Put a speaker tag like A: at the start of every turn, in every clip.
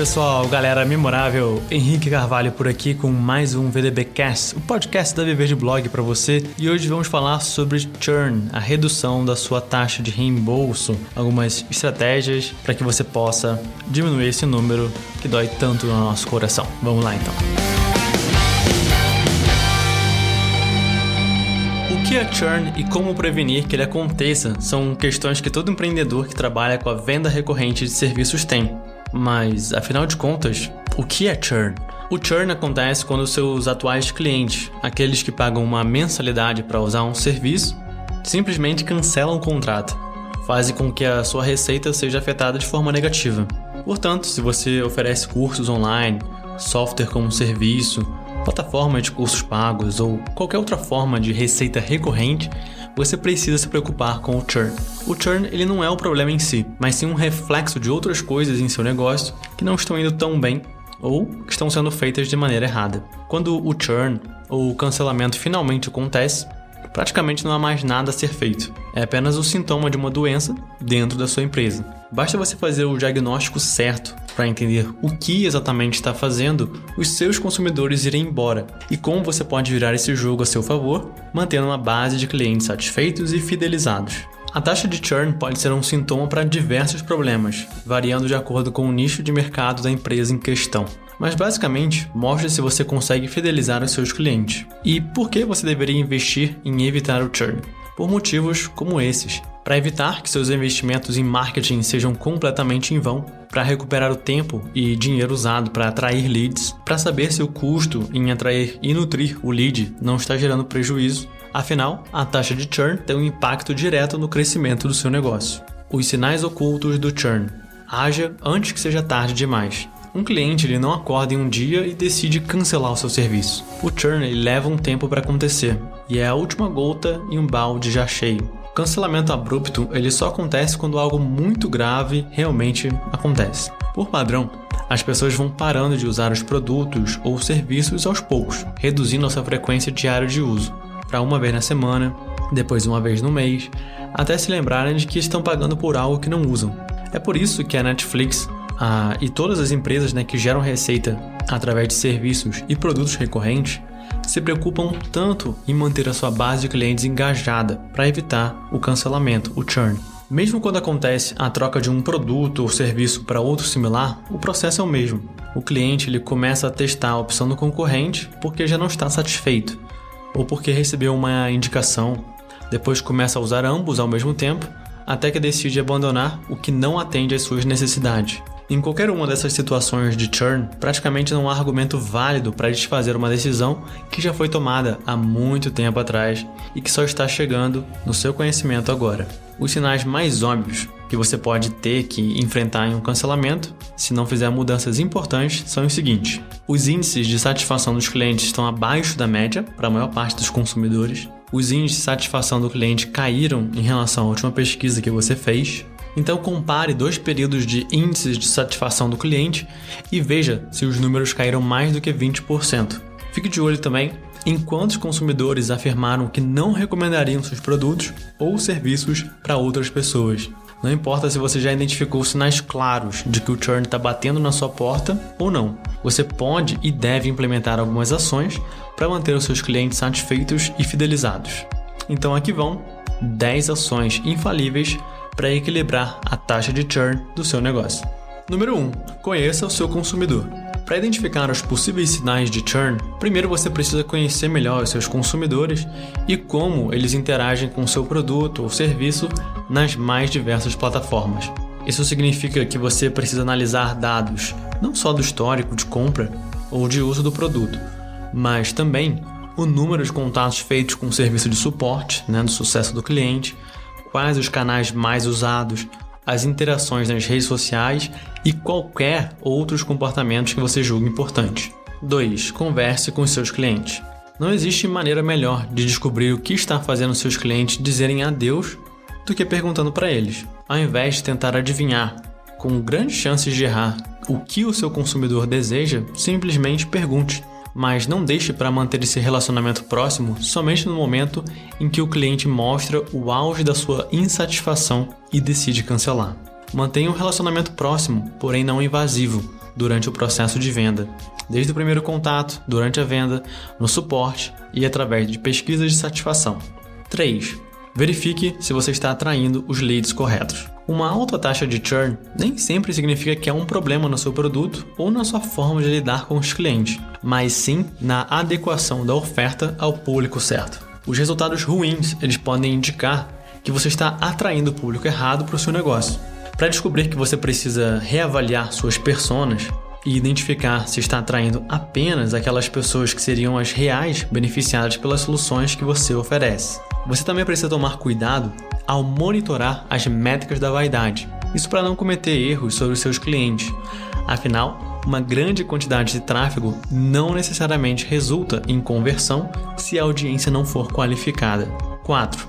A: pessoal, galera memorável, Henrique Carvalho por aqui com mais um VDBcast, o podcast da Viver de Blog para você. E hoje vamos falar sobre churn, a redução da sua taxa de reembolso, algumas estratégias para que você possa diminuir esse número que dói tanto no nosso coração. Vamos lá então. O que é churn e como prevenir que ele aconteça são questões que todo empreendedor que trabalha com a venda recorrente de serviços tem. Mas, afinal de contas, o que é churn? O churn acontece quando seus atuais clientes, aqueles que pagam uma mensalidade para usar um serviço, simplesmente cancelam o contrato, fazem com que a sua receita seja afetada de forma negativa. Portanto, se você oferece cursos online, software como serviço, plataforma de cursos pagos ou qualquer outra forma de receita recorrente, você precisa se preocupar com o churn. O churn ele não é o problema em si, mas sim um reflexo de outras coisas em seu negócio que não estão indo tão bem ou que estão sendo feitas de maneira errada. Quando o churn ou o cancelamento finalmente acontece, praticamente não há mais nada a ser feito. É apenas o sintoma de uma doença dentro da sua empresa. Basta você fazer o diagnóstico certo para entender o que exatamente está fazendo os seus consumidores irem embora e como você pode virar esse jogo a seu favor, mantendo uma base de clientes satisfeitos e fidelizados. A taxa de churn pode ser um sintoma para diversos problemas, variando de acordo com o nicho de mercado da empresa em questão. Mas basicamente, mostra se você consegue fidelizar os seus clientes. E por que você deveria investir em evitar o churn? Por motivos como esses. Para evitar que seus investimentos em marketing sejam completamente em vão, para recuperar o tempo e dinheiro usado para atrair leads, para saber se o custo em atrair e nutrir o lead não está gerando prejuízo. Afinal, a taxa de churn tem um impacto direto no crescimento do seu negócio. Os sinais ocultos do churn. Haja antes que seja tarde demais. Um cliente ele não acorda em um dia e decide cancelar o seu serviço. O churn ele leva um tempo para acontecer e é a última gota em um balde já cheio. Cancelamento abrupto ele só acontece quando algo muito grave realmente acontece. Por padrão, as pessoas vão parando de usar os produtos ou serviços aos poucos, reduzindo a sua frequência diária de uso, para uma vez na semana, depois uma vez no mês, até se lembrarem de que estão pagando por algo que não usam. É por isso que a Netflix ah, e todas as empresas né, que geram receita através de serviços e produtos recorrentes se preocupam tanto em manter a sua base de clientes engajada para evitar o cancelamento, o churn. Mesmo quando acontece a troca de um produto ou serviço para outro similar, o processo é o mesmo. O cliente ele começa a testar a opção do concorrente porque já não está satisfeito, ou porque recebeu uma indicação, depois começa a usar ambos ao mesmo tempo, até que decide abandonar o que não atende às suas necessidades. Em qualquer uma dessas situações de churn, praticamente não há argumento válido para desfazer uma decisão que já foi tomada há muito tempo atrás e que só está chegando no seu conhecimento agora. Os sinais mais óbvios que você pode ter que enfrentar em um cancelamento, se não fizer mudanças importantes, são os seguintes: os índices de satisfação dos clientes estão abaixo da média para a maior parte dos consumidores. Os índices de satisfação do cliente caíram em relação à última pesquisa que você fez. Então compare dois períodos de índices de satisfação do cliente e veja se os números caíram mais do que 20%. Fique de olho também em quantos consumidores afirmaram que não recomendariam seus produtos ou serviços para outras pessoas. Não importa se você já identificou sinais claros de que o churn está batendo na sua porta ou não. Você pode e deve implementar algumas ações para manter os seus clientes satisfeitos e fidelizados. Então aqui vão 10 ações infalíveis para equilibrar a taxa de churn do seu negócio. Número 1. Conheça o seu consumidor. Para identificar os possíveis sinais de churn, primeiro você precisa conhecer melhor os seus consumidores e como eles interagem com o seu produto ou serviço nas mais diversas plataformas. Isso significa que você precisa analisar dados não só do histórico de compra ou de uso do produto, mas também o número de contatos feitos com o serviço de suporte, né, do sucesso do cliente, quais os canais mais usados, as interações nas redes sociais e qualquer outros comportamentos que você julgue importante. 2. Converse com seus clientes. Não existe maneira melhor de descobrir o que está fazendo seus clientes dizerem adeus do que perguntando para eles. Ao invés de tentar adivinhar, com grandes chances de errar, o que o seu consumidor deseja, simplesmente pergunte mas não deixe para manter esse relacionamento próximo somente no momento em que o cliente mostra o auge da sua insatisfação e decide cancelar. Mantenha um relacionamento próximo, porém não invasivo, durante o processo de venda, desde o primeiro contato, durante a venda, no suporte e através de pesquisas de satisfação. 3. Verifique se você está atraindo os leads corretos. Uma alta taxa de churn nem sempre significa que há um problema no seu produto ou na sua forma de lidar com os clientes, mas sim na adequação da oferta ao público certo. Os resultados ruins eles podem indicar que você está atraindo o público errado para o seu negócio. Para descobrir que você precisa reavaliar suas personas e identificar se está atraindo apenas aquelas pessoas que seriam as reais beneficiadas pelas soluções que você oferece. Você também precisa tomar cuidado ao monitorar as métricas da vaidade. Isso para não cometer erros sobre os seus clientes. Afinal, uma grande quantidade de tráfego não necessariamente resulta em conversão se a audiência não for qualificada. 4.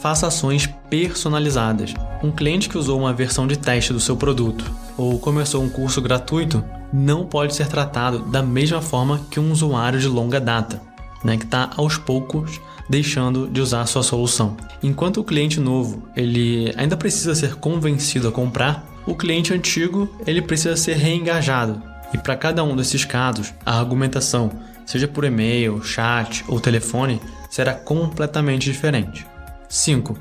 A: Faça ações personalizadas. Um cliente que usou uma versão de teste do seu produto ou começou um curso gratuito não pode ser tratado da mesma forma que um usuário de longa data, né, que está aos poucos deixando de usar a sua solução. Enquanto o cliente novo ele ainda precisa ser convencido a comprar, o cliente antigo ele precisa ser reengajado. E para cada um desses casos, a argumentação, seja por e-mail, chat ou telefone, será completamente diferente. 5.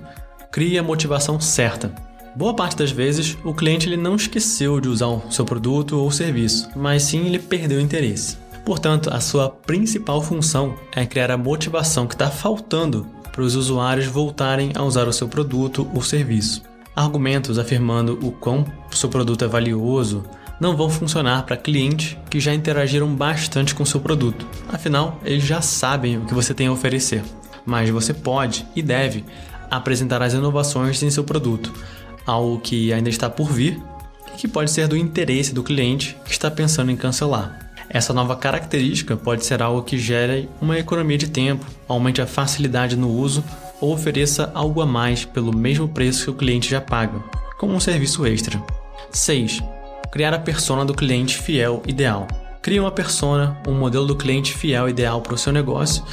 A: Crie a motivação certa. Boa parte das vezes, o cliente ele não esqueceu de usar o seu produto ou serviço, mas sim ele perdeu o interesse. Portanto, a sua principal função é criar a motivação que está faltando para os usuários voltarem a usar o seu produto ou serviço. Argumentos afirmando o quão seu produto é valioso não vão funcionar para clientes que já interagiram bastante com seu produto. Afinal, eles já sabem o que você tem a oferecer. Mas você pode e deve apresentar as inovações em seu produto, algo que ainda está por vir e que pode ser do interesse do cliente que está pensando em cancelar. Essa nova característica pode ser algo que gere uma economia de tempo, aumente a facilidade no uso ou ofereça algo a mais pelo mesmo preço que o cliente já paga, como um serviço extra. 6. Criar a persona do cliente fiel ideal. Crie uma persona, um modelo do cliente fiel ideal para o seu negócio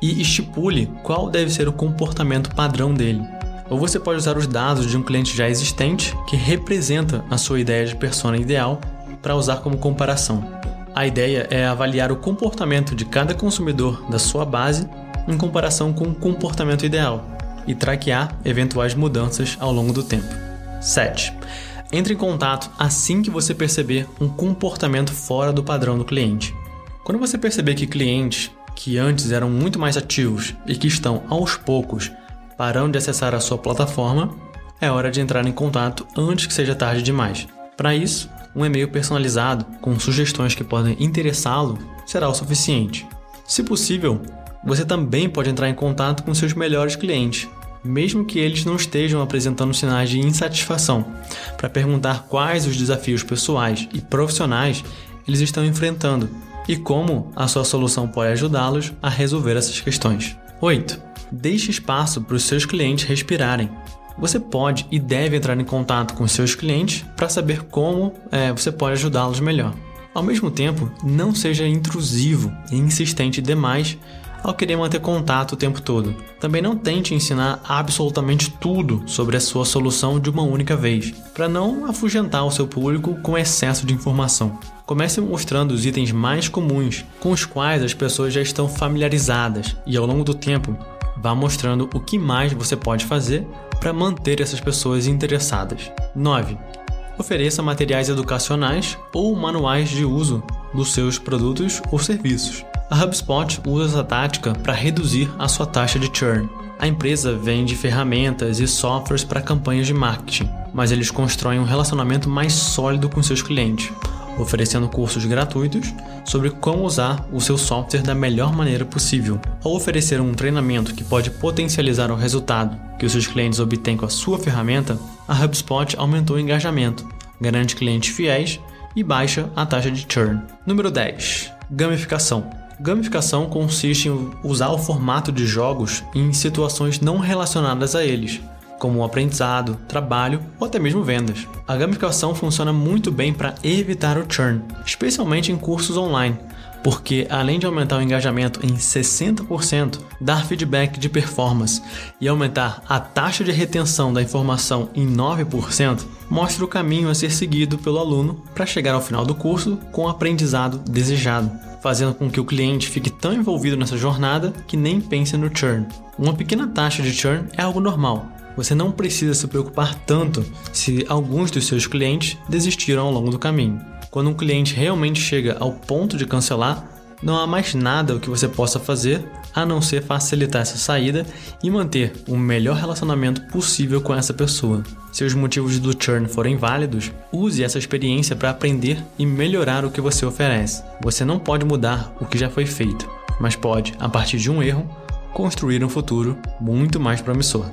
A: e estipule qual deve ser o comportamento padrão dele. Ou você pode usar os dados de um cliente já existente que representa a sua ideia de persona ideal para usar como comparação. A ideia é avaliar o comportamento de cada consumidor da sua base em comparação com o comportamento ideal e traquear eventuais mudanças ao longo do tempo. 7. Entre em contato assim que você perceber um comportamento fora do padrão do cliente. Quando você perceber que clientes que antes eram muito mais ativos e que estão aos poucos parando de acessar a sua plataforma, é hora de entrar em contato antes que seja tarde demais. Para isso, um e-mail personalizado com sugestões que podem interessá-lo será o suficiente. Se possível, você também pode entrar em contato com seus melhores clientes, mesmo que eles não estejam apresentando sinais de insatisfação, para perguntar quais os desafios pessoais e profissionais eles estão enfrentando e como a sua solução pode ajudá-los a resolver essas questões. 8. Deixe espaço para os seus clientes respirarem. Você pode e deve entrar em contato com seus clientes para saber como é, você pode ajudá-los melhor. Ao mesmo tempo, não seja intrusivo e insistente demais ao querer manter contato o tempo todo. Também não tente ensinar absolutamente tudo sobre a sua solução de uma única vez, para não afugentar o seu público com excesso de informação. Comece mostrando os itens mais comuns com os quais as pessoas já estão familiarizadas e ao longo do tempo vá mostrando o que mais você pode fazer para manter essas pessoas interessadas. 9. Ofereça materiais educacionais ou manuais de uso dos seus produtos ou serviços. A HubSpot usa essa tática para reduzir a sua taxa de churn. A empresa vende ferramentas e softwares para campanhas de marketing, mas eles constroem um relacionamento mais sólido com seus clientes, oferecendo cursos gratuitos sobre como usar o seu software da melhor maneira possível. Ao oferecer um treinamento que pode potencializar o resultado que os seus clientes obtêm com a sua ferramenta, a HubSpot aumentou o engajamento, garante clientes fiéis e baixa a taxa de churn. Número 10. Gamificação. Gamificação consiste em usar o formato de jogos em situações não relacionadas a eles, como aprendizado, trabalho ou até mesmo vendas. A gamificação funciona muito bem para evitar o churn, especialmente em cursos online, porque além de aumentar o engajamento em 60%, dar feedback de performance e aumentar a taxa de retenção da informação em 9%, mostra o caminho a ser seguido pelo aluno para chegar ao final do curso com o aprendizado desejado, fazendo com que o cliente fique tão envolvido nessa jornada que nem pense no churn. Uma pequena taxa de churn é algo normal, você não precisa se preocupar tanto se alguns dos seus clientes desistiram ao longo do caminho. Quando um cliente realmente chega ao ponto de cancelar, não há mais nada o que você possa fazer a não ser facilitar essa saída e manter o melhor relacionamento possível com essa pessoa. Se os motivos do churn forem válidos, use essa experiência para aprender e melhorar o que você oferece. Você não pode mudar o que já foi feito, mas pode, a partir de um erro, construir um futuro muito mais promissor.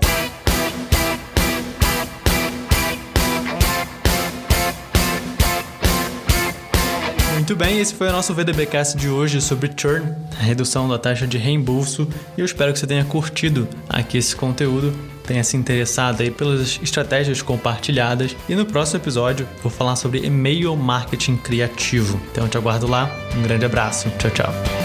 A: Muito bem, esse foi o nosso VDBcast de hoje sobre churn, a redução da taxa de reembolso, e eu espero que você tenha curtido aqui esse conteúdo, tenha se interessado aí pelas estratégias compartilhadas, e no próximo episódio vou falar sobre e-mail marketing criativo. Então eu te aguardo lá, um grande abraço, tchau, tchau.